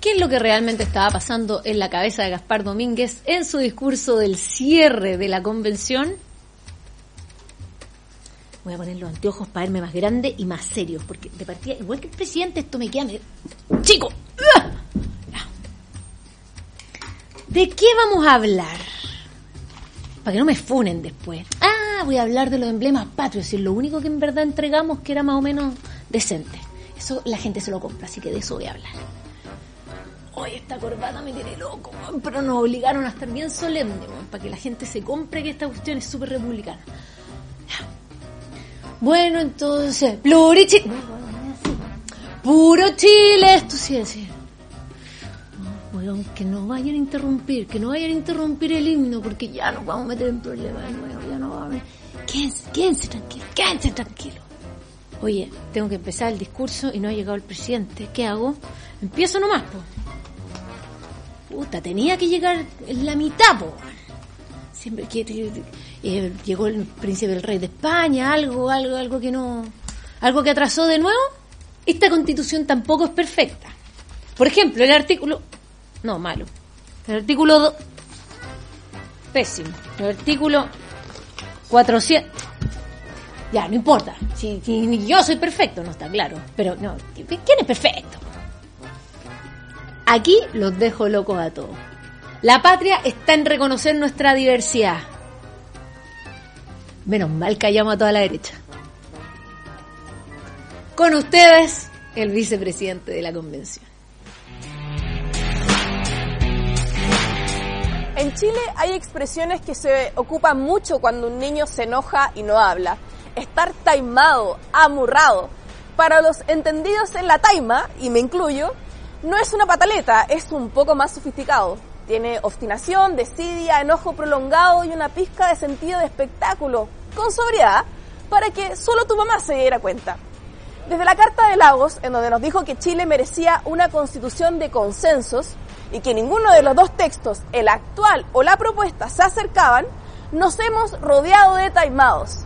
¿Qué es lo que realmente estaba pasando en la cabeza de Gaspar Domínguez en su discurso del cierre de la convención? Voy a poner los anteojos para verme más grande y más serio, porque de partida, igual que el presidente, esto me queda... medio- ¡Chico! ¿De qué vamos a hablar? Para que no me funen después. Ah, voy a hablar de los emblemas patrios, y lo único que en verdad entregamos que era más o menos decente. Eso la gente se lo compra, así que de eso voy a hablar. Oye, esta corbata me tiene loco, pero nos obligaron a estar bien solemne, para que la gente se compre que esta cuestión es súper republicana. Bueno, entonces, plurichi... Puro Chile, esto sí es. No, que no vayan a interrumpir, que no vayan a interrumpir el himno, porque ya nos vamos a meter en problemas de nuevo, ya no vamos a... Quédense, quédense tranquilos, quédense tranquilos. Oye, tengo que empezar el discurso y no ha llegado el presidente. ¿Qué hago? Empiezo nomás, po. Puta, tenía que llegar en la mitad, po. Siempre que eh, llegó el príncipe el rey de España, algo, algo, algo que no, algo que atrasó de nuevo. Esta constitución tampoco es perfecta. Por ejemplo, el artículo, no, malo. El artículo do- pésimo. El artículo 400 ya, no importa. Si, yo soy perfecto, no está claro. Pero no, ¿quién es perfecto? Aquí los dejo locos a todos. La patria está en reconocer nuestra diversidad. Menos mal que a toda la derecha. Con ustedes, el vicepresidente de la convención. En Chile hay expresiones que se ocupan mucho cuando un niño se enoja y no habla. Estar taimado, amurrado. Para los entendidos en la taima, y me incluyo, no es una pataleta, es un poco más sofisticado. Tiene obstinación, desidia, enojo prolongado y una pizca de sentido de espectáculo, con sobriedad, para que solo tu mamá se diera cuenta. Desde la Carta de Lagos, en donde nos dijo que Chile merecía una constitución de consensos y que ninguno de los dos textos, el actual o la propuesta, se acercaban, nos hemos rodeado de taimados.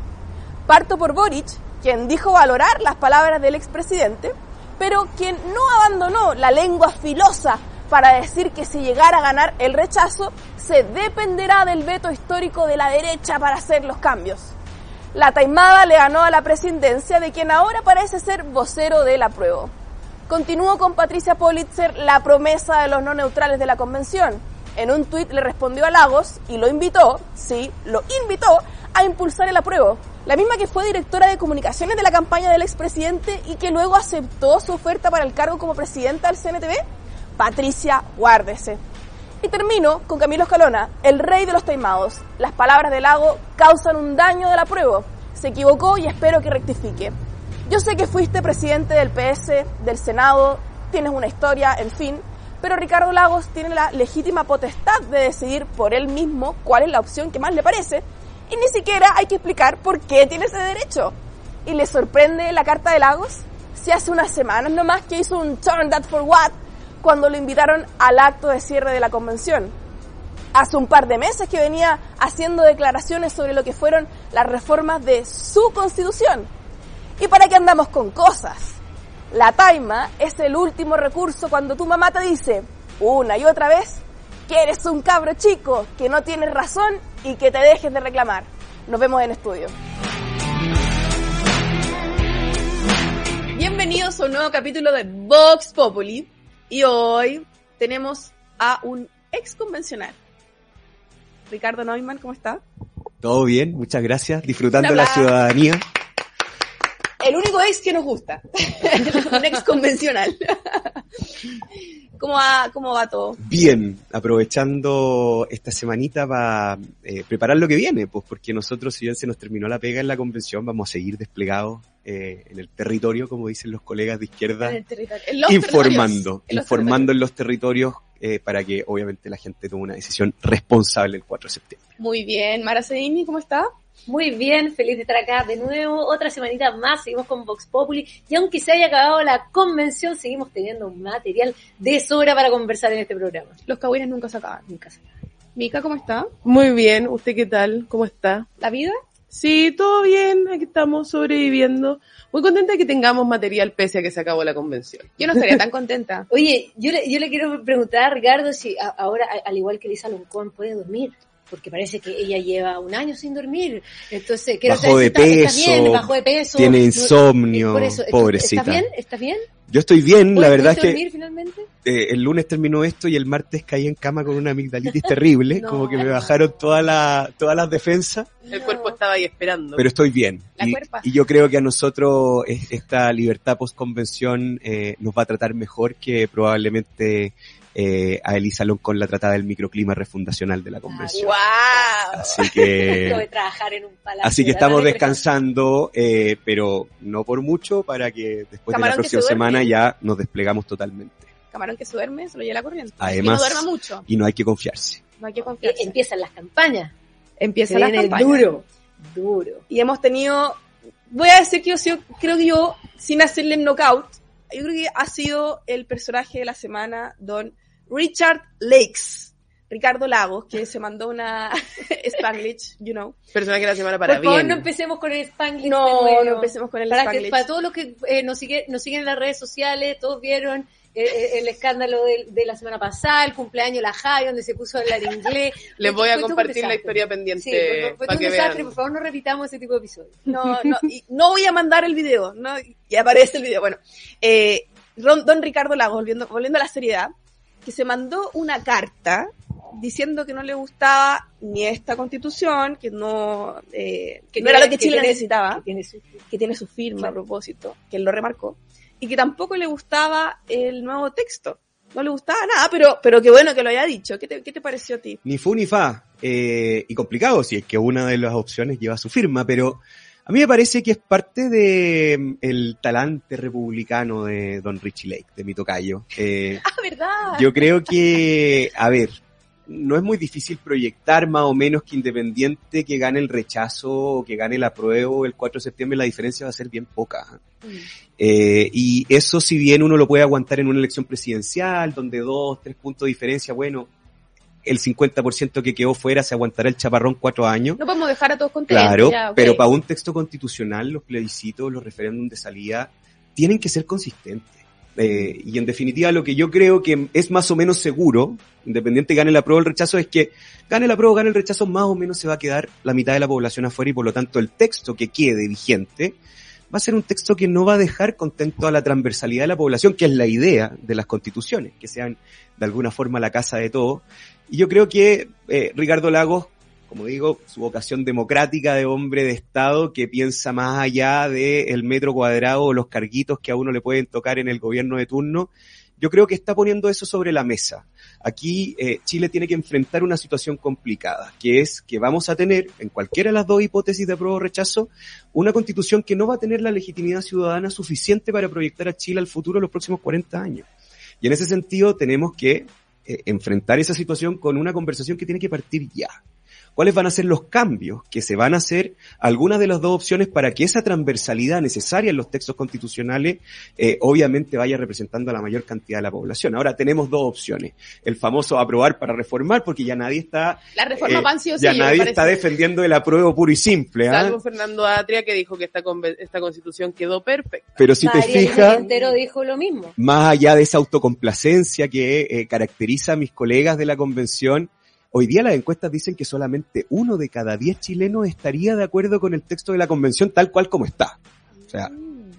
Parto por Boric, quien dijo valorar las palabras del expresidente, pero quien no abandonó la lengua filosa para decir que si llegara a ganar el rechazo, se dependerá del veto histórico de la derecha para hacer los cambios. La taimada le ganó a la presidencia de quien ahora parece ser vocero del apruebo. Continuó con Patricia Politzer la promesa de los no neutrales de la convención. En un tuit le respondió a Lagos y lo invitó, sí, lo invitó a impulsar el apruebo. La misma que fue directora de comunicaciones de la campaña del expresidente y que luego aceptó su oferta para el cargo como presidenta del CNTV, Patricia Guárdese. Y termino con Camilo Escalona, el rey de los taimados. Las palabras de Lago causan un daño del apruebo. Se equivocó y espero que rectifique. Yo sé que fuiste presidente del PS, del Senado, tienes una historia, en fin, pero Ricardo Lagos tiene la legítima potestad de decidir por él mismo cuál es la opción que más le parece y ni siquiera hay que explicar por qué tiene ese derecho. ¿Y le sorprende la carta de Lagos? Si hace unas semanas nomás que hizo un turn that for what cuando lo invitaron al acto de cierre de la convención. Hace un par de meses que venía haciendo declaraciones sobre lo que fueron las reformas de su constitución. ¿Y para qué andamos con cosas? La taima es el último recurso cuando tu mamá te dice una y otra vez que eres un cabro chico, que no tienes razón y que te dejes de reclamar. Nos vemos en estudio. Bienvenidos a un nuevo capítulo de Vox Populi y hoy tenemos a un ex convencional. Ricardo Neumann, ¿cómo está? Todo bien, muchas gracias. Disfrutando la ciudadanía. Ex que nos gusta. un ex convencional. ¿Cómo va, ¿Cómo va todo? Bien, aprovechando esta semanita para eh, preparar lo que viene, pues porque nosotros, si bien se nos terminó la pega en la convención, vamos a seguir desplegados eh, en el territorio, como dicen los colegas de izquierda, En el territorio. En los informando. En los informando en los territorios eh, para que obviamente la gente tome una decisión responsable el 4 de septiembre. Muy bien. Mara Sedini, ¿cómo está? Muy bien, feliz de estar acá de nuevo, otra semanita más, seguimos con Vox Populi y aunque se haya acabado la convención, seguimos teniendo un material de sobra para conversar en este programa. Los cagüines nunca se acaban. Nunca se acaba. Mica, ¿cómo está? Muy bien, ¿usted qué tal? ¿Cómo está? ¿La vida? Sí, todo bien, aquí estamos sobreviviendo. Muy contenta de que tengamos material pese a que se acabó la convención. Yo no estaría tan contenta. Oye, yo le, yo le quiero preguntar a Ricardo si a- ahora, al igual que Lisa Loncón, puede dormir. Porque parece que ella lleva un año sin dormir. Entonces, quiero Bajó de bien, peso, bajó de peso. tiene no- insomnio, por eso, pobrecita. ¿Está bien? ¿Está bien? Yo estoy bien, la ¿Puede- verdad es que finalmente? eh, el lunes terminó esto y el martes caí en cama con una amigdalitis terrible, No. como que me bajaron todas las todas las defensas, El cuerpo estaba ahí esperando. pero estoy bien. La Y, cuerpa. y yo creo que a nosotros es- esta libertad post convención eh, nos va a tratar mejor que probablemente eh, a Elisa con la trataba del microclima refundacional de la convención. ¡Wow! Así que trabajar en un palacio. Así que estamos descansando, eh, pero no por mucho, para que después de la próxima se semana ya nos desplegamos totalmente. Camarón que se duerme, se lo lleva la corriente. Además- y no duerma mucho. Y no hay que confiarse. No hay que Eh, confiarse. Empiezan las campañas. Empieza Se la viene campaña. duro. Duro. Y hemos tenido, voy a decir que yo sido- creo que yo, sin hacerle knockout, yo creo que ha sido el personaje de la semana, don Richard Lakes. Ricardo Lagos, que se mandó una Spanglish, you know. Personaje de la semana para Por favor, bien. no empecemos con el Spanglish. No, de nuevo. no empecemos con el para, que, Spanglish. para todos los que eh, nos, siguen, nos siguen en las redes sociales, todos vieron eh, eh, el escándalo de, de la semana pasada, el cumpleaños de la Javi, donde se puso a hablar inglés. Les voy a compartir la historia pendiente Sí, fue, fue todo para un que desastre, vean. por favor no repitamos ese tipo de episodios. No, no, y no voy a mandar el video, ¿no? Y aparece el video. Bueno, eh, don Ricardo Lagos, volviendo, volviendo a la seriedad, que se mandó una carta diciendo que no le gustaba ni esta constitución, que no, eh, que no era lo que Chile tiene- necesitaba, que tiene su- que tiene su firma Claro. a propósito, que él lo remarcó, y que tampoco le gustaba el nuevo texto. No le gustaba nada, pero, pero qué bueno que lo haya dicho. ¿Qué te, qué te pareció a ti? Ni fu ni fa. Eh, y complicado si es que una de las opciones lleva su firma, pero a mí me parece que es parte de mm, el talante republicano de Don Richie Lake, de mi tocayo. Eh, Ah, ¿verdad? Yo creo que, a ver, no es muy difícil proyectar más o menos que independiente que gane el rechazo o que gane el apruebo el 4 de septiembre, la diferencia va a ser bien poca. Eh, y eso si bien uno lo puede aguantar en una elección presidencial, donde dos, tres puntos de diferencia, bueno, el 50% que quedó fuera se aguantará el chaparrón cuatro años. No podemos dejar a todos contentos. Claro, ya, pero para un texto constitucional, los plebiscitos, los referéndums de salida, tienen que ser consistentes. Eh, y en definitiva, lo que yo creo que es más o menos seguro, independiente gane la prueba o el rechazo, es que gane la prueba o gane el rechazo, más o menos se va a quedar la mitad de la población afuera y por lo tanto el texto que quede vigente va a ser un texto que no va a dejar contento a la transversalidad de la población, que es la idea de las constituciones, que sean de alguna forma la casa de todos. Y yo creo que eh, Ricardo Lagos como digo, su vocación democrática de hombre de Estado que piensa más allá del metro cuadrado o los carguitos que a uno le pueden tocar en el gobierno de turno, yo creo que está poniendo eso sobre la mesa. Aquí eh, Chile tiene que enfrentar una situación complicada, que es que vamos a tener, en cualquiera de las dos hipótesis de apruebo o rechazo, una constitución que no va a tener la legitimidad ciudadana suficiente para proyectar a Chile al futuro los próximos 40 años. Y en ese sentido tenemos que eh, enfrentar esa situación con una conversación que tiene que partir ya cuáles van a ser los cambios que se van a hacer algunas de las dos opciones para que esa transversalidad necesaria en los textos constitucionales eh, obviamente vaya representando a la mayor cantidad de la población. Ahora tenemos dos opciones. El famoso aprobar para reformar, porque ya nadie está, La reforma eh, pan sí o sí, ya nadie está defendiendo el apruebo puro y simple. ¿ah? Salvo Fernando Atria que dijo que esta, esta constitución quedó perfecta. Pero si te fijas, Quintero dijo lo mismo. más allá de esa autocomplacencia que eh, caracteriza a mis colegas de la convención, hoy día las encuestas dicen que solamente uno de cada diez chilenos estaría de acuerdo con el texto de la convención tal cual como está. O sea,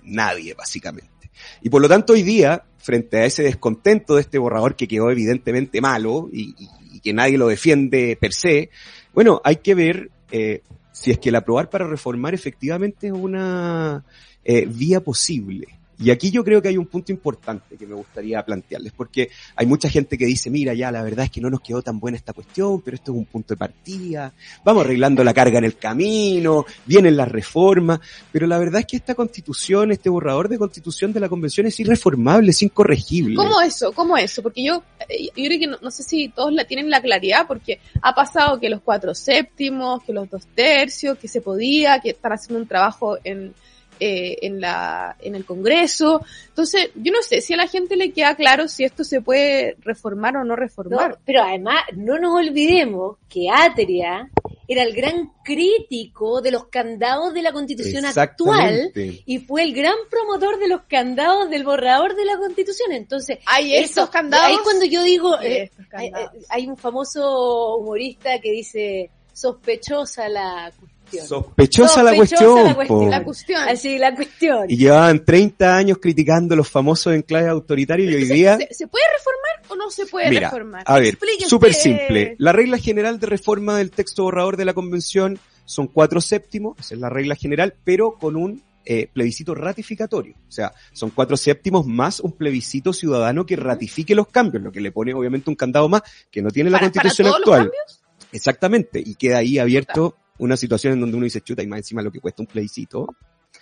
nadie, básicamente. Y por lo tanto, hoy día, frente a ese descontento de este borrador que quedó evidentemente malo y, que nadie lo defiende per se, bueno, hay que ver eh, si es que el aprobar para reformar efectivamente es una eh, vía posible. Y aquí yo creo que hay un punto importante que me gustaría plantearles, porque hay mucha gente que dice, mira, ya la verdad es que no nos quedó tan buena esta cuestión, pero esto es un punto de partida, vamos arreglando la carga en el camino, vienen las reformas, pero la verdad es que esta constitución, este borrador de constitución de la convención es irreformable, es incorregible. ¿Cómo eso? ¿Cómo eso? Porque yo, eh, yo creo que no, no sé si todos la tienen la claridad, porque ha pasado que los cuatro séptimos, que los dos tercios, que se podía, que están haciendo un trabajo en, eh, en la, en el Congreso. Entonces, yo no sé si a la gente le queda claro si esto se puede reformar o no No, reformar. pero además, no nos olvidemos que Atria era el gran crítico de los candados de la constitución actual y fue el gran promotor de los candados del borrador de la constitución. Entonces, Hay eso- estos candados. ahí cuando yo digo, eh, hay, eh, hay un famoso humorista que dice sospechosa la cuestión. Sospechosa la Sospechosa cuestión. la cuestión. La cuestión. Así la cuestión. Y llevaban 30 años criticando los famosos enclaves autoritarios y hoy día... ¿Se, se puede reformar o no se puede Mira, reformar? a ver, súper simple. La regla general de reforma del texto borrador de la convención son cuatro séptimos, esa es la regla general, pero con un eh, plebiscito ratificatorio. O sea, son cuatro séptimos más un plebiscito ciudadano que ratifique los cambios, lo que le pone obviamente un candado más que no tiene la ¿Para- para constitución todos actual. cambios? Exactamente, y queda ahí abierto una situación en donde uno dice, chuta, y más encima lo que cuesta un plebiscito. O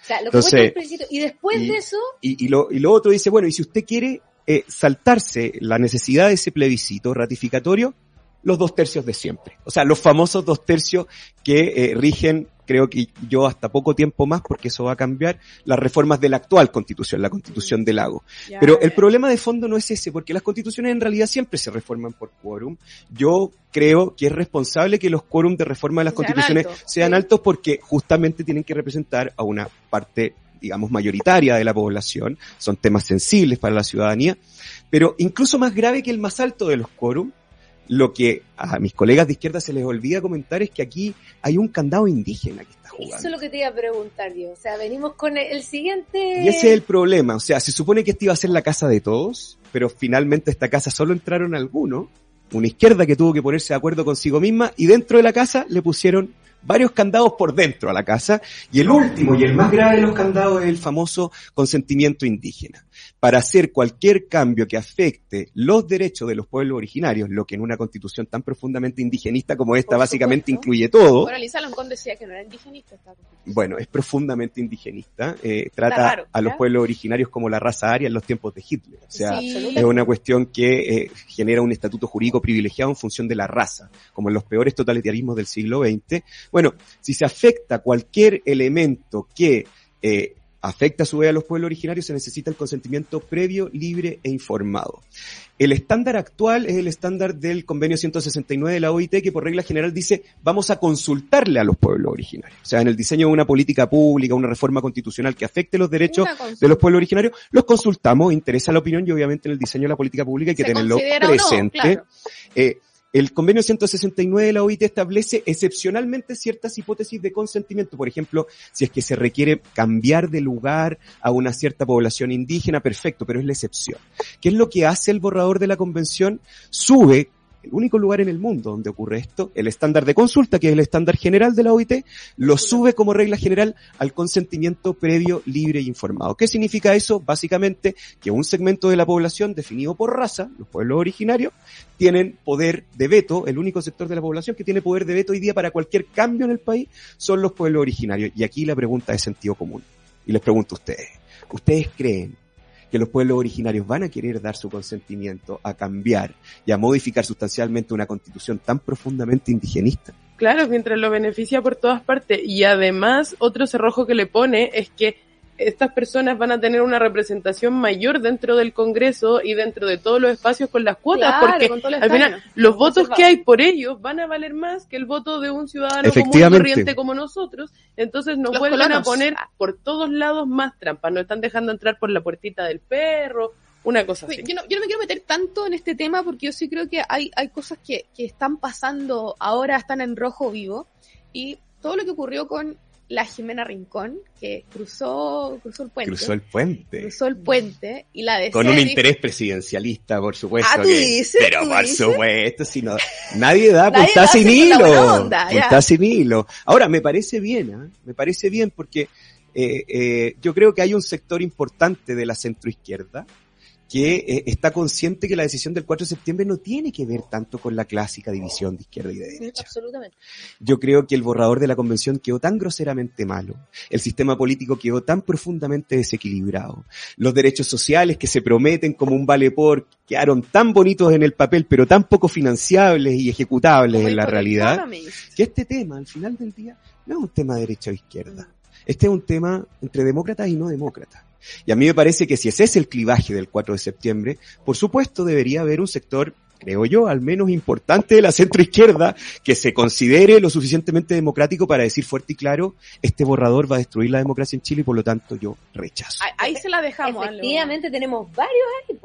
sea, lo Entonces, que cuesta el plebiscito. Y después y- de eso, Y, y, lo, y lo otro dice, bueno, y si usted quiere eh, saltarse la necesidad de ese plebiscito ratificatorio, los dos tercios de siempre. O sea, los famosos dos tercios que eh, rigen, creo que yo hasta poco tiempo más, porque eso va a cambiar, las reformas de la actual constitución, la constitución del lago. Pero el problema de fondo no es ese, porque las constituciones en realidad siempre se reforman por quórum. Yo creo que es responsable que los quórum de reforma de las Sean constituciones altos, sean sí. altos porque justamente tienen que representar a una parte, digamos, mayoritaria de la población. Son temas sensibles para la ciudadanía. Pero incluso más grave que el más alto de los quórum, lo que a mis colegas de izquierda se les olvida comentar es que aquí hay un candado indígena que está jugando. eso es lo que te iba a preguntar yo. O sea, venimos con el, el siguiente... Y ese es el problema. O sea, se supone que esta iba a ser la casa de todos, pero finalmente esta casa solo entraron algunos. Una izquierda que tuvo que ponerse de acuerdo consigo misma y dentro de la casa le pusieron varios candados por dentro a la casa. Y el último y el más grave de los candados es el famoso consentimiento indígena. Para hacer cualquier cambio que afecte los derechos de los pueblos originarios, lo que en una constitución tan profundamente indigenista como esta Por básicamente supuesto. incluye todo, Bueno, Lisa Loncón decía que no era indigenista esta constitución. bueno, es profundamente indigenista, eh, trata raro, a los pueblos originarios como la raza aria en los tiempos de Hitler. O sea, Sí. es una cuestión que eh, genera un estatuto jurídico privilegiado en función de la raza, como en los peores totalitarismos del siglo XX. Bueno, si se afecta cualquier elemento que eh, afecta a su vez a los pueblos originarios, se necesita el consentimiento previo, libre e informado. El estándar actual es el estándar del convenio 169 de la OIT que por regla general dice vamos a consultarle a los pueblos originarios. O sea, en el diseño de una política pública, una reforma constitucional que afecte los derechos de los pueblos originarios, los consultamos, interesa la opinión y obviamente en el diseño de la política pública hay que ¿Se tenerlo no? presente. Claro. Eh, el convenio 169 de la OIT establece excepcionalmente ciertas hipótesis de consentimiento. Por ejemplo, si es que se requiere cambiar de lugar a una cierta población indígena, perfecto, pero es la excepción. ¿Qué es lo que hace el borrador de la convención? Sube el único lugar en el mundo donde ocurre esto, el estándar de consulta, que es el estándar general de la OIT, lo sube como regla general al consentimiento previo, libre e informado. ¿Qué significa eso? Básicamente que un segmento de la población definido por raza, los pueblos originarios, tienen poder de veto, el único sector de la población que tiene poder de veto hoy día para cualquier cambio en el país son los pueblos originarios. Y aquí la pregunta es sentido común. Y les pregunto a ustedes, ¿ustedes creen que los pueblos originarios van a querer dar su consentimiento a cambiar y a modificar sustancialmente una constitución tan profundamente indigenista? Claro, mientras lo beneficia por todas partes. Y además, otro cerrojo que le pone es que estas personas van a tener una representación mayor dentro del Congreso y dentro de todos los espacios con las cuotas, Claro, porque al final los votos que hay por ellos van a valer más que el voto de un ciudadano común y corriente como nosotros. Entonces nos Los vuelven a poner por todos lados más trampas. Nos están dejando entrar por la puertita del perro, una cosa así. Oye, Yo no, yo no me quiero meter tanto en este tema porque yo sí creo que hay, hay cosas que, que están pasando ahora, están en rojo vivo. Y todo lo que ocurrió con la Jimena Rincón, que cruzó, cruzó el puente. Cruzó el puente. cruzó el puente y la DC Con un interés presidencialista, por supuesto. Ah, ¿tú que- dices? pero ¿Tú por dices? supuesto, si no, nadie da Nadie punta da sin hilo. onda, punta sin hilo. Ahora, me parece bien, ¿ah? me parece bien porque eh, eh, yo creo que hay un sector importante de la centroizquierda que eh, está consciente que la decisión del 4 de septiembre no tiene que ver tanto con la clásica división de izquierda y de derecha. absolutamente. Yo creo que el borrador de la convención quedó tan groseramente malo, el sistema político quedó tan profundamente desequilibrado, los derechos sociales que se prometen como un vale por quedaron tan bonitos en el papel, pero tan poco financiables y ejecutables como en la realidad, que este tema, al final del día, no es un tema de derecha o izquierda. Este es un tema entre demócratas y no demócratas. Y a mí me parece que si ese es el clivaje del 4 de septiembre, por supuesto debería haber un sector creo yo, al menos importante de la centroizquierda, que se considere lo suficientemente democrático para decir fuerte y claro, este borrador va a destruir la democracia en Chile y por lo tanto yo rechazo. Ahí, ahí se la dejamos. Efectivamente tenemos varios ahí,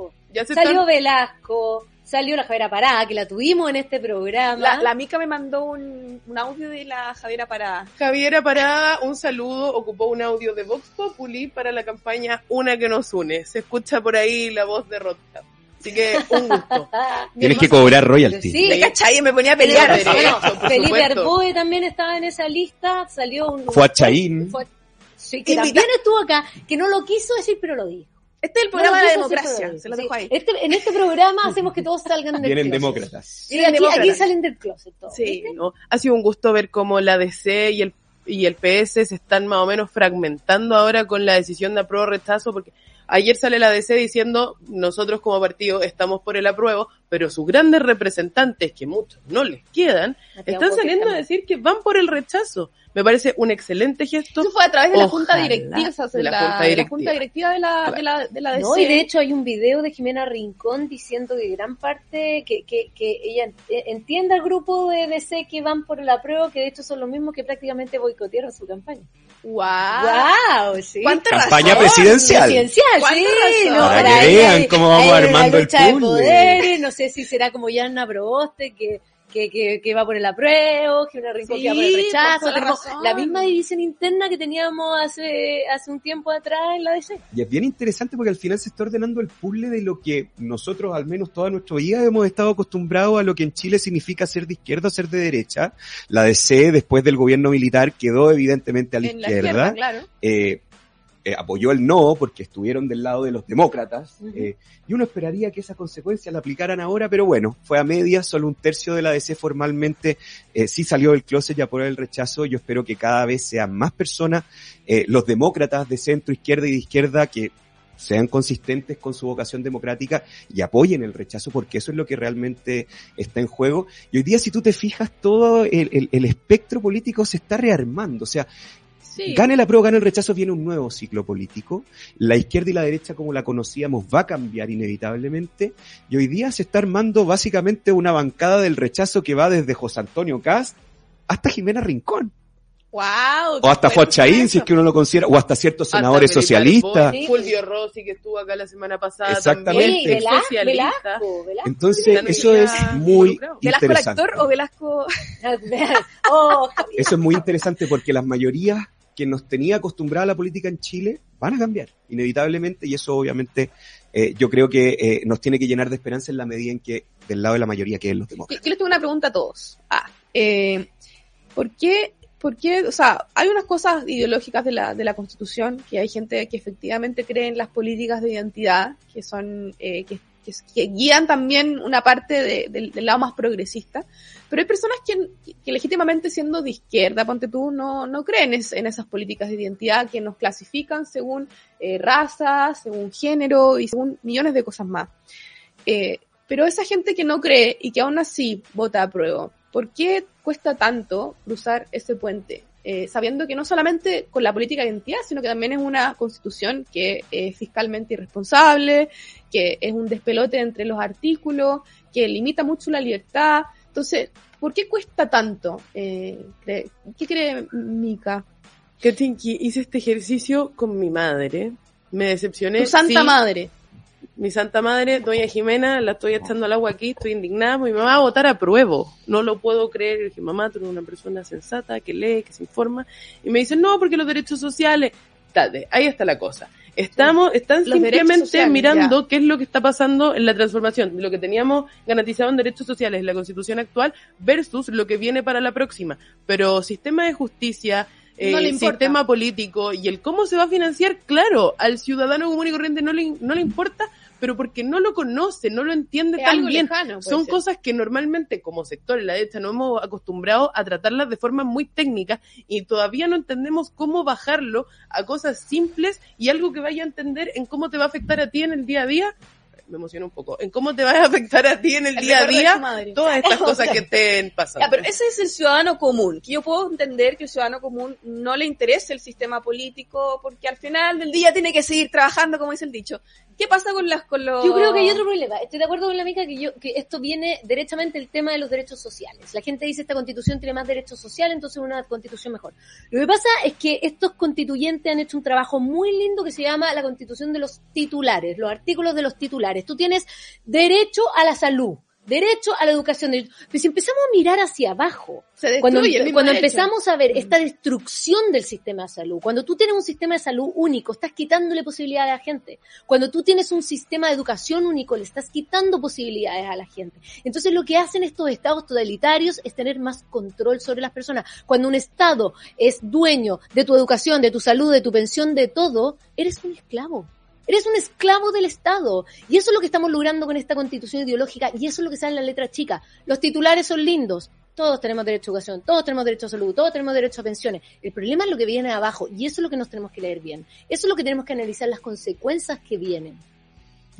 Salió están- Velasco, salió la Javiera Parada, que la tuvimos en este programa. La, la Mica me mandó un, un audio de la Javiera para... Javiera Parada, un saludo, ocupó un audio de Vox Populi para la campaña Una que nos une. Se escucha por ahí la voz de Rothschild. Así que un gusto. Tienes que cobrar royalty. Sí. ¿Me cachai? Me ponía a pelear. Derecho, bueno, Felipe. Arboe también estaba en esa lista, salió un... Fue a Chaín. Fue- sí, que Invita- también estuvo acá, que no lo quiso decir, pero lo dijo. Este es el programa de la democracia. Se lo dejo ahí. Este- en este programa hacemos que todos salgan del Vienen closet. demócratas. Sí, Vienen aquí, demócratas. aquí salen del closet todos. Sí. ¿no? Ha sido un gusto ver cómo la DC y el, y el PS se están más o menos fragmentando ahora con la decisión de apruebo rechazo, porque ayer sale la DC diciendo nosotros como partido estamos por el apruebo, pero sus grandes representantes, que muchos no les quedan, están saliendo a decir que van por el rechazo. Me parece un excelente gesto. Eso fue a través de la junta directiva, o sea, de la la, junta de la directiva. junta directiva de la, de la, de la DC. No, y de hecho hay un video de Jimena Rincón diciendo que gran parte, que, que, que ella eh, entiende al grupo de DC que van por el apruebo, que de hecho son los mismos que prácticamente boicotearon su campaña. ¡Wow! ¡Wow! Sí. ¿Cuánta Campaña razón? presidencial. Presidencial, ¿Cuánta sí. razón? No, Para por que ahí vean cómo vamos una armando el lucha de poderes, no sé si será como Yanna Proboste, que, que, que, que va por el apruebo, que una Rincón Sí, que va por el rechazo. la Tenemos la misma división interna que teníamos hace, hace un tiempo atrás en la DC. Y es bien interesante porque al final se está ordenando el puzzle de lo que nosotros, al menos toda nuestra vida, hemos estado acostumbrados a lo que en Chile significa ser de izquierda o ser de derecha. La DC, después del gobierno militar, quedó evidentemente a la En la izquierda. izquierda, claro. Eh, eh, apoyó el no porque estuvieron del lado de los demócratas. Eh, y uno esperaría que esa consecuencia la aplicaran ahora, pero bueno, fue a medias, solo un tercio de la DC formalmente eh, sí salió del closet y apoyó el rechazo. Yo espero que cada vez sean más personas, eh, los demócratas de centro, izquierda y de izquierda, que sean consistentes con su vocación democrática y apoyen el rechazo porque eso es lo que realmente está en juego. Y hoy día, si tú te fijas, todo el, el- el espectro político se está rearmando. O sea, Sí. Gane la prueba, gane el rechazo, viene un nuevo ciclo político. La izquierda y la derecha, como la conocíamos, va a cambiar inevitablemente. Y hoy día se está armando básicamente una bancada del rechazo que va desde José Antonio Cast hasta Jimena Rincón. ¡Wow! O hasta Fuad Chaín, si es que uno lo considera, o hasta ciertos senadores socialistas. Fulvio Rossi, que estuvo acá la semana pasada Exactamente. también, Velasco, socialista. Velasco, Velasco. Entonces, eso es muy involucrado. ¿Velasco el interesante. actor o Velasco? oh. Eso es muy interesante porque las mayorías que nos tenía acostumbrada a la política en Chile van a cambiar, inevitablemente, y eso obviamente eh, yo creo que eh, nos tiene que llenar de esperanza en la medida en que del lado de la mayoría queden los demócratas. yo les tengo una pregunta a todos. Ah, eh, ¿por qué, por qué, o sea, hay unas cosas ideológicas de la, de la Constitución, que hay gente que efectivamente cree en las políticas de identidad, que son, eh, que, que, guían también una parte de- del, lado más progresista, pero hay personas que, que legítimamente siendo de izquierda, ponte tú, no, no creen en esas políticas de identidad que nos clasifican según eh, raza, según género y según millones de cosas más. Eh, pero esa gente que no cree y que aún así vota a prueba, ¿por qué cuesta tanto cruzar ese puente? Eh, sabiendo que no solamente con la política de identidad, sino que también es una constitución que es fiscalmente irresponsable, que es un despelote entre los artículos, que limita mucho la libertad. Entonces, ¿por qué cuesta tanto? Eh, cree- ¿Qué cree Mika? Katinki, hice este ejercicio con mi madre. Me decepcioné. Tu santa sí. madre. Mi santa madre, doña Jimena, la estoy echando al agua aquí, estoy indignada. Mi mamá va a votar a pruebo. No lo puedo creer. Le dije, mamá, tú eres una persona sensata, que lee, que se informa. Y me dice, no, porque los derechos sociales. Date, ahí está la cosa. Estamos, están Los simplemente sociales, mirando qué es lo que está pasando en la transformación lo que teníamos garantizado en derechos sociales en la constitución actual versus lo que viene para la próxima. Pero sistema de justicia, eh, No le importa. sistema político y el cómo se va a financiar, claro, al ciudadano común y corriente no le, no le importa, pero porque no lo conoce, no lo entiende Es tan bien. lejano, Son ser. cosas que normalmente como sector en la derecha no hemos acostumbrado a tratarlas de forma muy técnica y todavía no entendemos cómo bajarlo a cosas simples y algo que vaya a entender en cómo te va a afectar a ti en el día a día. me emociona un poco, en cómo te va a afectar a ti en el, El día a día todas estas cosas que estén pasando. Ya, pero ese es el ciudadano común, que yo puedo entender que el ciudadano común no le interese el sistema político porque al final del día tiene que seguir trabajando, como dice el dicho. ¿Qué pasa con las con los Yo creo que hay otro problema. Estoy de acuerdo con la amiga que yo que esto viene derechamente el tema de los derechos sociales. La gente dice esta constitución tiene más derechos sociales, entonces una constitución mejor. Lo que pasa es que estos constituyentes han hecho un trabajo muy lindo que se llama la constitución de los titulares, los artículos de los titulares. Tú tienes derecho a la salud, derecho a la educación. Pero si empezamos a mirar hacia abajo, destruye cuando, empezamos a ver esta destrucción del sistema de salud, cuando tú tienes un sistema de salud único, estás quitándole posibilidades a la gente. Cuando tú tienes un sistema de educación único, le estás quitando posibilidades a la gente. Entonces lo que hacen estos estados totalitarios es tener más control sobre las personas. Cuando un estado es dueño de tu educación, de tu salud, de tu pensión, de todo, eres un esclavo. Eres un esclavo del Estado. Y eso es lo que estamos logrando con esta constitución ideológica y eso es lo que sale en la letra chica. Los titulares son lindos. Todos tenemos derecho a educación, todos tenemos derecho a salud, todos tenemos derecho a pensiones. El problema es lo que viene abajo y eso es lo que nos tenemos que leer bien. Eso es lo que tenemos que analizar las consecuencias que vienen.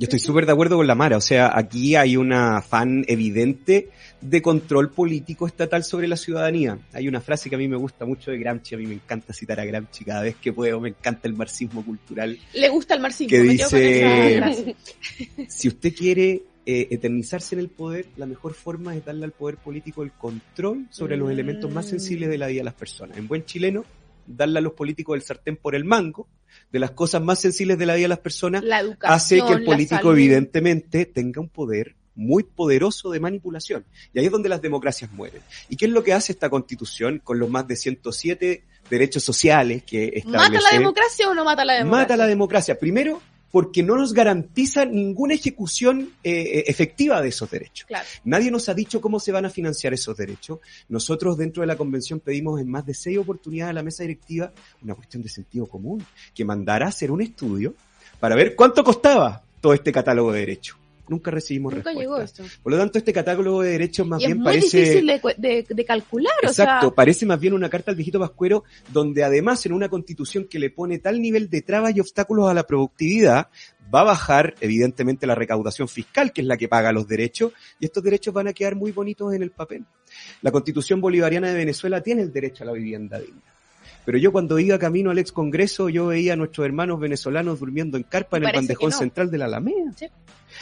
Yo estoy súper de acuerdo con la Mara, o sea, aquí hay un afán evidente de control político estatal sobre la ciudadanía. Hay una frase que a mí me gusta mucho de Gramsci, a mí me encanta citar a Gramsci cada vez que puedo, me encanta el marxismo cultural, Le gusta el marxismo. que dice, si usted quiere eh, eternizarse en el poder, la mejor forma es darle al poder político el control sobre los elementos más sensibles de la vida de las personas. En buen chileno, darle a los políticos el sartén por el mango, de las cosas más sensibles de la vida de las personas, La hace que el político evidentemente tenga un poder muy poderoso de manipulación. Y ahí es donde las democracias mueren. ¿Y qué es lo que hace esta constitución con los más de 107 derechos sociales que establece? ¿Mata la democracia o no mata la democracia? Mata la democracia. Primero, porque no nos garantiza ninguna ejecución eh, efectiva de esos derechos. Claro. Nadie nos ha dicho cómo se van a financiar esos derechos. Nosotros dentro de la convención pedimos en más de seis oportunidades a la mesa directiva una cuestión de sentido común, que mandara a hacer un estudio para ver cuánto costaba todo este catálogo de derechos. Nunca recibimos Nunca respuesta. llegó esto. Por lo tanto, este catálogo de derechos más y es bien muy parece... difícil de, de- de calcular, Exacto, o sea, parece más bien una carta al viejito Pascuero, donde además en una constitución que le pone tal nivel de trabas y obstáculos a la productividad, va a bajar evidentemente la recaudación fiscal, que es la que paga los derechos, y estos derechos van a quedar muy bonitos en el papel. La constitución bolivariana de Venezuela tiene el derecho a la vivienda digna. Pero yo cuando iba camino al ex Congreso, yo veía a nuestros hermanos venezolanos durmiendo en carpa en el bandejón no. central de la Alameda. Sí.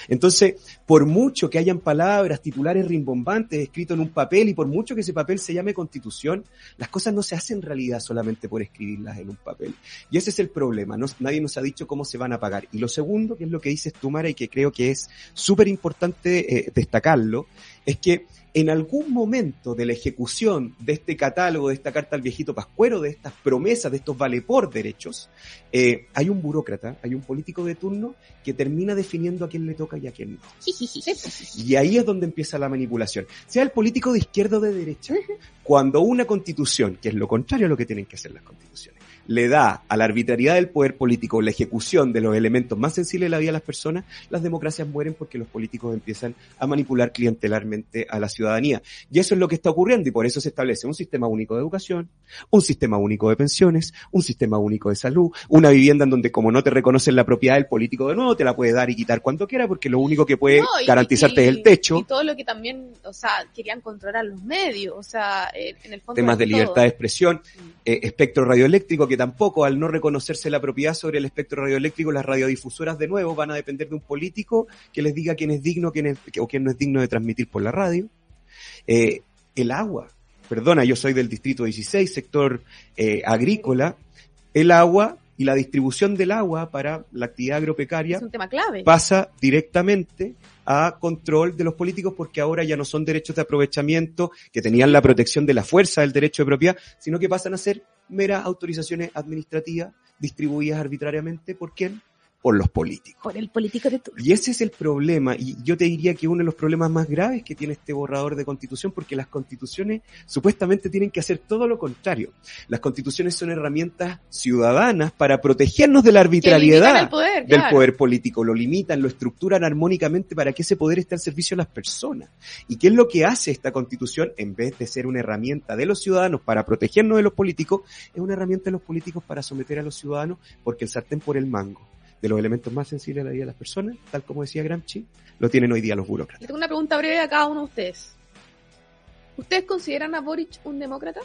Entonces, por mucho que hayan palabras, titulares rimbombantes escritos en un papel y por mucho que ese papel se llame constitución, las cosas no se hacen realidad solamente por escribirlas en un papel. Y ese es el problema, nadie nos ha dicho cómo se van a pagar. Y lo segundo, que es lo que dices tú, Mara, y que creo que es súper importante eh, destacarlo, es que en algún momento de la ejecución de este catálogo, de esta carta al viejito Pascuero, de estas promesas, de estos vale por derechos, eh, hay un burócrata, hay un político de turno que termina definiendo a quién le toca y a quién no. Y ahí es donde empieza la manipulación. Sea el político de izquierda o de derecha, cuando una constitución, que es lo contrario a lo que tienen que hacer las constituciones, le da a la arbitrariedad del poder político la ejecución de los elementos más sensibles de la vida de las personas, las democracias mueren porque los políticos empiezan a manipular clientelarmente a la ciudadanía. Y eso es lo que está ocurriendo y por eso se establece un sistema único de educación, un sistema único de pensiones, un sistema único de salud, una vivienda en donde como no te reconocen la propiedad del político de nuevo, te la puede dar y quitar cuando quiera porque lo único que puede No, y- garantizarte y- es el techo. Y todo lo que también, o sea, querían controlar los medios, o sea, eh, en el fondo. temas de todo. libertad de expresión, eh, espectro radioeléctrico, que tampoco al no reconocerse la propiedad sobre el espectro radioeléctrico, las radiodifusoras de nuevo van a depender de un político que les diga quién es digno quién es, o quién no es digno de transmitir por la radio. Eh, el agua, perdona, yo soy del distrito 16, sector eh, agrícola, el agua y la distribución del agua para la actividad agropecaria Es un tema clave. pasa directamente a control de los políticos porque ahora ya no son derechos de aprovechamiento que tenían la protección de la fuerza del derecho de propiedad, sino que pasan a ser meras autorizaciones administrativas distribuidas arbitrariamente por quién? Por los políticos. Por el político de turno. Y ese es el problema, y yo te diría que uno de los problemas más graves que tiene este borrador de constitución, porque las constituciones supuestamente tienen que hacer todo lo contrario. Las constituciones son herramientas ciudadanas para protegernos de la arbitrariedad poder, del claro. poder político, lo limitan, lo estructuran armónicamente para que ese poder esté al servicio de las personas. ¿Y qué es lo que hace esta constitución? En vez de ser una herramienta de los ciudadanos para protegernos de los políticos, es una herramienta de los políticos para someter a los ciudadanos porque el sartén por el mango. De los elementos más sensibles de la vida de las personas, tal como decía Gramsci, lo tienen hoy día los Le burócratas. tengo una pregunta breve a cada uno de ustedes. ¿Ustedes consideran a Boric un demócrata?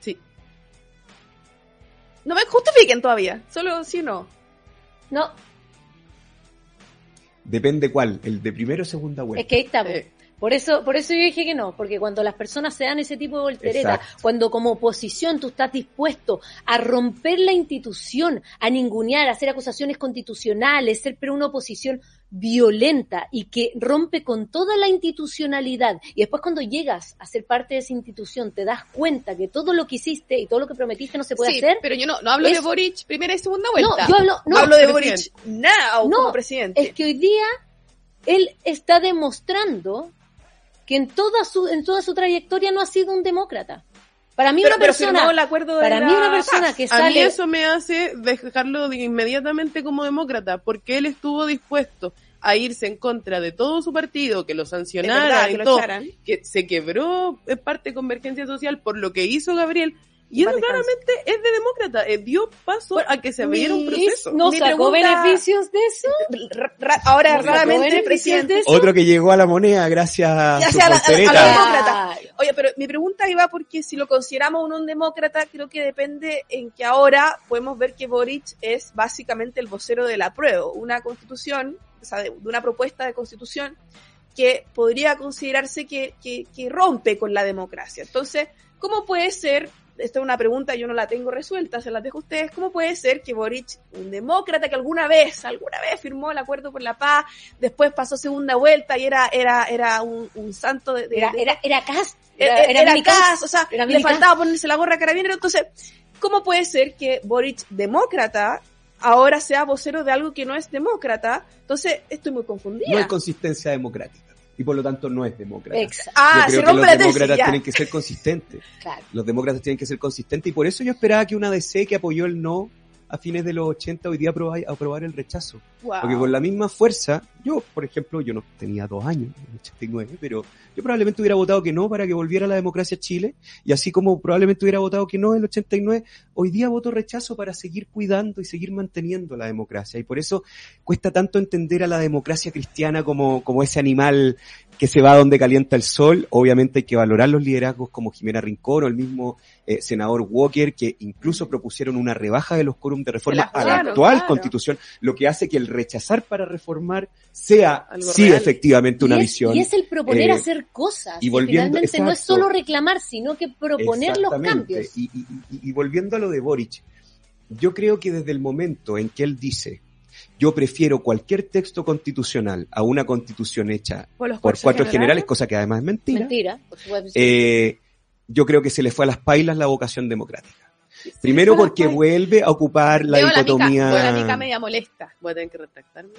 Sí. No me justifiquen todavía, solo sí o no. No, Depende cuál, el de primero o segunda vuelta. es que ahí estamos. Eh. Por eso, por eso yo dije que no, porque cuando las personas se dan ese tipo de voltereta, Exacto. cuando como oposición tú estás dispuesto a romper la institución, a ningunear, a hacer acusaciones constitucionales, ser pero una oposición violenta y que rompe con toda la institucionalidad, y después cuando llegas a ser parte de esa institución te das cuenta que todo lo que hiciste y todo lo que prometiste no se puede sí, hacer. pero yo no, no hablo Es- de Boric primera y segunda No, vuelta. yo hablo, no, hablo de. Boric now No, como presidente. es que hoy día él está demostrando que en toda su en toda su trayectoria no ha sido un demócrata. Para mí pero, una persona firmó el acuerdo de para la mí una persona que A mí sale eso me hace dejarlo de- inmediatamente como demócrata, porque él estuvo dispuesto a irse en contra de todo su partido, que lo verdad, sancionara que y lo todo, echaran. que se quebró en parte Convergencia Social por lo que hizo Gabriel, y eso claramente es de demócrata, eh, dio paso Bueno, a que se abriera un proceso. no sacó pregunta- beneficios de eso. Ra- ra- ahora ¿No raramente presidente. Otro que llegó a la moneda gracias a su a la- a la- a la demócrata. Oye, pero mi pregunta iba porque si lo consideramos un, un demócrata, creo que depende en que ahora podemos ver que Boric es básicamente el vocero del apruebo, una constitución, o sea, de, de una propuesta de constitución que podría considerarse que, que, que rompe con la democracia. Entonces, ¿cómo puede ser, esta es una pregunta, yo no la tengo resuelta, se la dejo a ustedes, ¿cómo puede ser que Boric, un demócrata que alguna vez, alguna vez firmó el acuerdo por la paz, después pasó segunda vuelta y era, era, era un, un santo de, de- Era, de- era, era cast. era, Era, era cast. o sea, Era le faltaba ponerse la gorra carabinero. Entonces, ¿cómo puede ser que Boric, demócrata, ahora sea vocero de algo que no es demócrata? Entonces, estoy muy confundida. No hay consistencia democrática y por lo tanto no es demócrata. Exacto, ah, yo se creo que los tesis, demócratas tienen que ser consistentes. claro. Los demócratas tienen que ser consistentes y por eso yo esperaba que una DC que apoyó el no a fines de los 80 hoy día aprobar, aprobar el rechazo. Wow. Porque con la misma fuerza, yo, por ejemplo, yo no tenía dos años, en el 89, pero yo probablemente hubiera votado que no para que volviera la democracia a Chile, y así como probablemente hubiera votado que no en el 89, hoy día voto rechazo para seguir cuidando y seguir manteniendo la democracia. Y por eso cuesta tanto entender a la democracia cristiana como, como ese animal que se va donde calienta el sol. Obviamente hay que valorar los liderazgos como Jimena Rincón o el mismo eh, senador Walker, que incluso propusieron una rebaja de los quórum de reforma Claro, a la actual claro. constitución, lo que hace que el rechazar para reformar sea Algo sí real. efectivamente una y, es, visión. y es el proponer eh, hacer cosas. y volviendo- finalmente no es exacto. solo reclamar, sino que proponer los cambios. Y, y- y- y volviendo a lo de Boric, yo creo que desde el momento en que él dice yo prefiero cualquier texto constitucional a una constitución hecha Por, cuatro generales, generales. cosa que además es mentira, Mentira, por supuesto. eh, yo creo que se le fue a las pailas la vocación democrática. Primero porque vuelve a ocupar la Veo la mica, dicotomía... la mica media molesta. Voy a tener que retractarme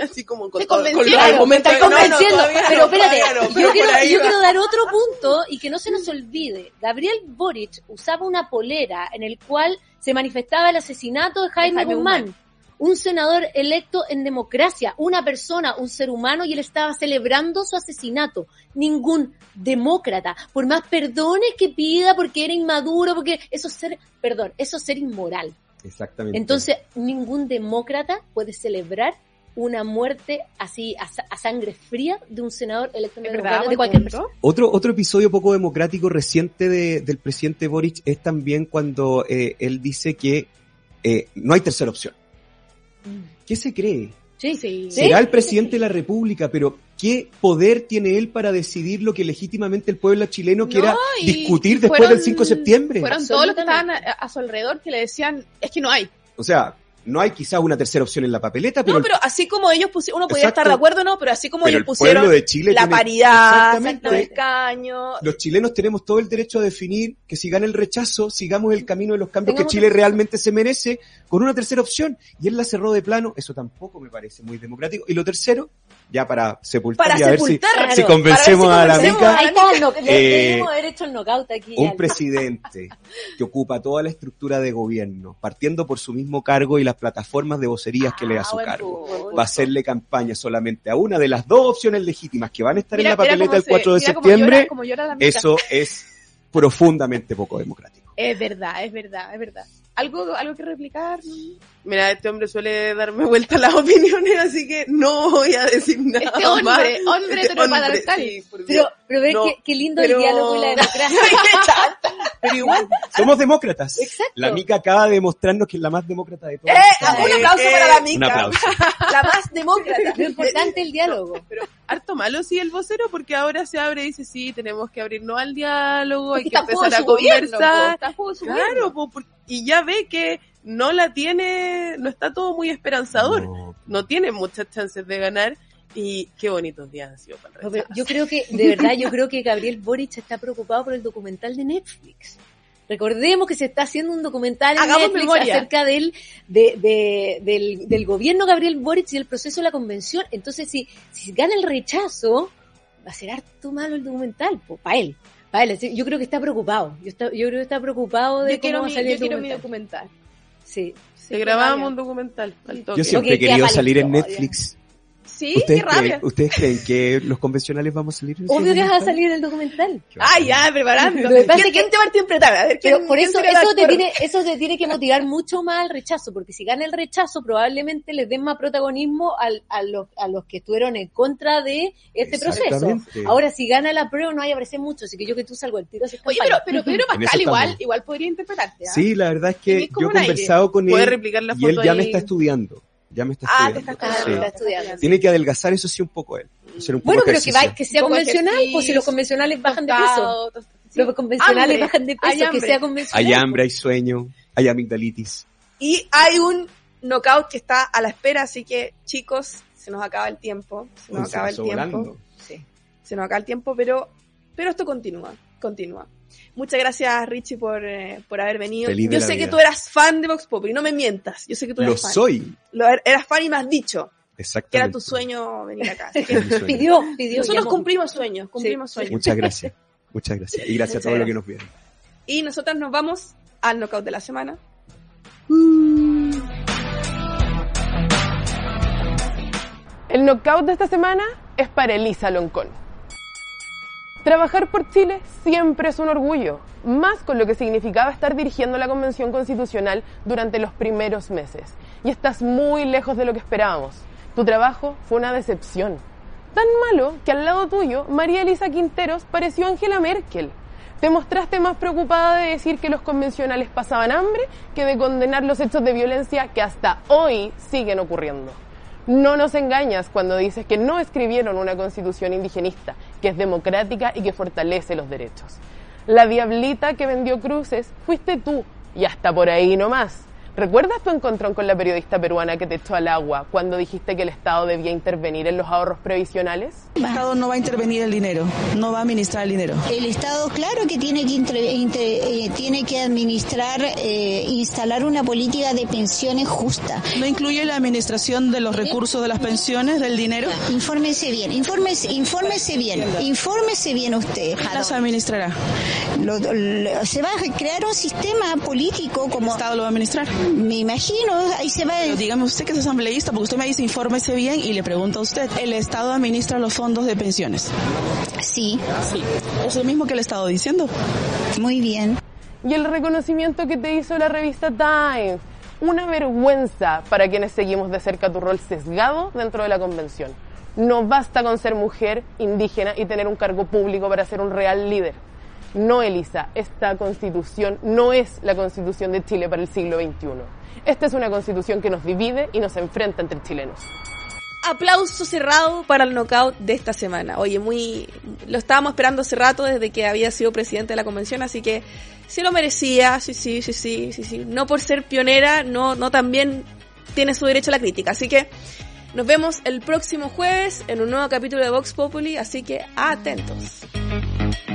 así como con, Te todo- con los argumentos. me estás No, no, convenciendo, no, pero espérate, yo, quiero, yo quiero dar otro punto y que no se nos olvide. Gabriel Boric usaba una polera en el cual se manifestaba el asesinato de Jaime, Jaime Guzmán, Guzmán. Un senador electo en democracia, una persona, un ser humano, y él estaba celebrando su asesinato. Ningún demócrata, por más perdones que pida porque era inmaduro, porque eso es ser, perdón, eso es ser inmoral. Exactamente. Entonces, ningún demócrata puede celebrar una muerte así a, a sangre fría de un senador electo de cualquier punto. persona. Otro, otro episodio poco democrático reciente de- del presidente Boric es también cuando eh, él dice que eh, no hay tercera opción. ¿Qué se cree? Sí, Sí. Será el presidente de la República, pero ¿qué poder tiene él para decidir lo que legítimamente el pueblo chileno quiera No, y- discutir después fueron- del 5 de septiembre? Fueron todos los que estaban a, a su alrededor que le decían, es que no hay. O sea, no hay quizás una tercera opción en la papeleta, pero, no, pero así como ellos pusieron, uno podía Exacto. estar de acuerdo no, pero así como pero ellos el pusieron de Chile la tiene- paridad, los escaños. los chilenos tenemos todo el derecho a definir que si gana el rechazo, sigamos el camino de los cambios que Chile realmente se merece con una tercera opción. Y él la cerró de plano, eso tampoco me parece muy democrático. Y lo tercero, ya para sepultar Para y a ver si, si convencemos a ver la mica. Ahí está, el no, Eh, deberíamos haber hecho el knockout aquí. Un al- presidente que ocupa toda la estructura de gobierno, partiendo por su mismo cargo y las plataformas de vocerías que le da Ah, su cargo, punto. va a hacerle campaña solamente a una de las dos opciones legítimas que van a estar Mira- en la papeleta el se- 4 de septiembre. llora- llora. Eso es profundamente poco democrático. Es verdad, es verdad, es verdad. ¿Algo, algo que replicar? Mira, este hombre suele darme vuelta las opiniones, así que no voy a decir nada Este hombre, más. hombre Este heteropatriarcal. sí, por Dios. Pero, pero ves No, qué, qué lindo pero- el diálogo y la democracia. Pero igual, Somos demócratas. Exacto. La Mica acaba de demostrarnos que es la más demócrata de todas. ¡Eh! Un aplauso Eh, para la Mica. Un aplauso. La más demócrata. Lo importante es el diálogo. pero harto malo sí el vocero porque ahora se abre y dice sí, tenemos que abrirnos al diálogo, hay Porque que está en juego empezar a su gobierno, po, conversar. está en juego su Claro, gobierno. po, por- y ya ve que no la tiene, no está todo muy esperanzador, no, No. tiene muchas chances de ganar y qué bonitos días han sido para el yo creo que, de verdad, yo creo que Gabriel Boric está preocupado por el documental de Netflix. Recordemos que se está haciendo un documental en Hagamos Netflix memoria. acerca del, de, de- del, del gobierno Gabriel Boric y el proceso de la convención. Entonces, si, si gana el rechazo, va a ser harto malo el documental, para él. Pa' él. Yo creo que está preocupado. Yo, está- yo creo que está preocupado de Yo quiero, cómo va a salir yo el quiero mi documental. Sí. Grabábamos rabia. un documental al toque. Yo siempre he querido salir en. Netflix. Sí, qué ¿Ustedes rabia. creen, ¿Ustedes creen que los convencionales vamos a salir en Obvio que vas a salir en el documental. Qué Ah, ya, preparando. Lo que pasa ¿Quién, que- quién te va a interpretar? A ver, Pero ¿quién- por eso, el eso te, tiene, eso te tiene que motivar mucho más al rechazo, porque si gana el rechazo, probablemente les den más protagonismo al- a, los, a los que estuvieron en contra de este proceso. Ahora, si gana la prueba, no hay a aparecer mucho, así que yo que tú salgo al tiro Oye, pero, pero Pedro Pascal igual, igual podría interpretarte. ¿ah? Sí, la verdad es que yo he aire. conversado con él y él ya ahí. me está estudiando. Ya me está Ah, te estudiando. está Ah, Sí. está estudiando. Tiene que adelgazar eso sí un poco él. Hacer un poco Bueno, pero que, va, que sea convencional, pues si los convencionales bajan de peso. Sí. Los convencionales Hambre. bajan de Hay peso, que hambre. sea convencional. Hay hambre, hay sueño, hay amigdalitis. Y hay un knockout que está a la espera, así que chicos, se nos acaba el tiempo. Se nos Uy, se acaba el tiempo. volando. Sí, se nos acaba el tiempo, pero, pero esto continúa, continúa. Muchas gracias Richie por, eh, por haber venido. Feliz Yo sé que tú eras fan de Vox Populi, no me mientas. Yo sé que tú Lo eras fan. soy. Lo er- eras fan y me has dicho que Exactamente. era tu sueño venir acá. Que. Pidió, pidió. nosotros llamó. cumplimos sueños, cumplimos Sí. sueños. Muchas gracias. Muchas gracias. Y gracias Muchas a todos los que nos vieron. Y nosotras nos vamos al knockout de la semana. El knockout de esta semana es para Elisa Loncón. Trabajar por Chile siempre es un orgullo, más con lo que significaba estar dirigiendo la Convención Constitucional durante los primeros meses. Y estás muy lejos de lo que esperábamos. Tu trabajo fue una decepción. Tan malo que al lado tuyo, María Elisa Quinteros pareció Angela Merkel. Te mostraste más preocupada de decir que los convencionales pasaban hambre que de condenar los hechos de violencia que hasta hoy siguen ocurriendo. No nos engañas cuando dices que no escribieron una constitución indigenista, que es democrática y que fortalece los derechos. La diablita que vendió cruces fuiste tú, y hasta por ahí no más. ¿Recuerdas tu encontrón con la periodista peruana que te echó al agua cuando dijiste que el Estado debía intervenir en los ahorros previsionales? El Estado no va a intervenir el dinero, no va a administrar el dinero. El Estado, claro que tiene que, eh, tiene que administrar, eh, instalar una política de pensiones justa. No incluye la administración de los recursos de las pensiones, del dinero. Infórmese bien, infórmese, infórmese bien, infórmese bien usted. ¿Quién las administrará? Lo- lo- se va a crear un sistema político ¿El como, Estado lo va a administrar? Me imagino, ahí se va. Pero dígame usted que es asambleísta, porque usted me dice infórmese bien y le pregunto a usted. El Estado administra los fondos de pensiones. Sí, Sí. Es lo mismo que le he estado diciendo. muy bien. Y el reconocimiento que te hizo la revista Times. Una vergüenza para quienes seguimos de cerca tu rol sesgado dentro de la convención. No basta con ser mujer, indígena y tener un cargo público para ser un real líder. No, Elisa, esta constitución no es la constitución de Chile para el siglo XXI. Esta es una constitución que nos divide y nos enfrenta entre chilenos. Aplauso cerrado para el knockout de esta semana. Oye, muy lo estábamos esperando hace rato desde que había sido presidente de la convención, así que sí lo merecía, sí, sí, sí, sí, sí, sí. No por ser pionera, no, no también tiene su derecho a la crítica. Así que nos vemos el próximo jueves en un nuevo capítulo de Vox Populi, así que atentos.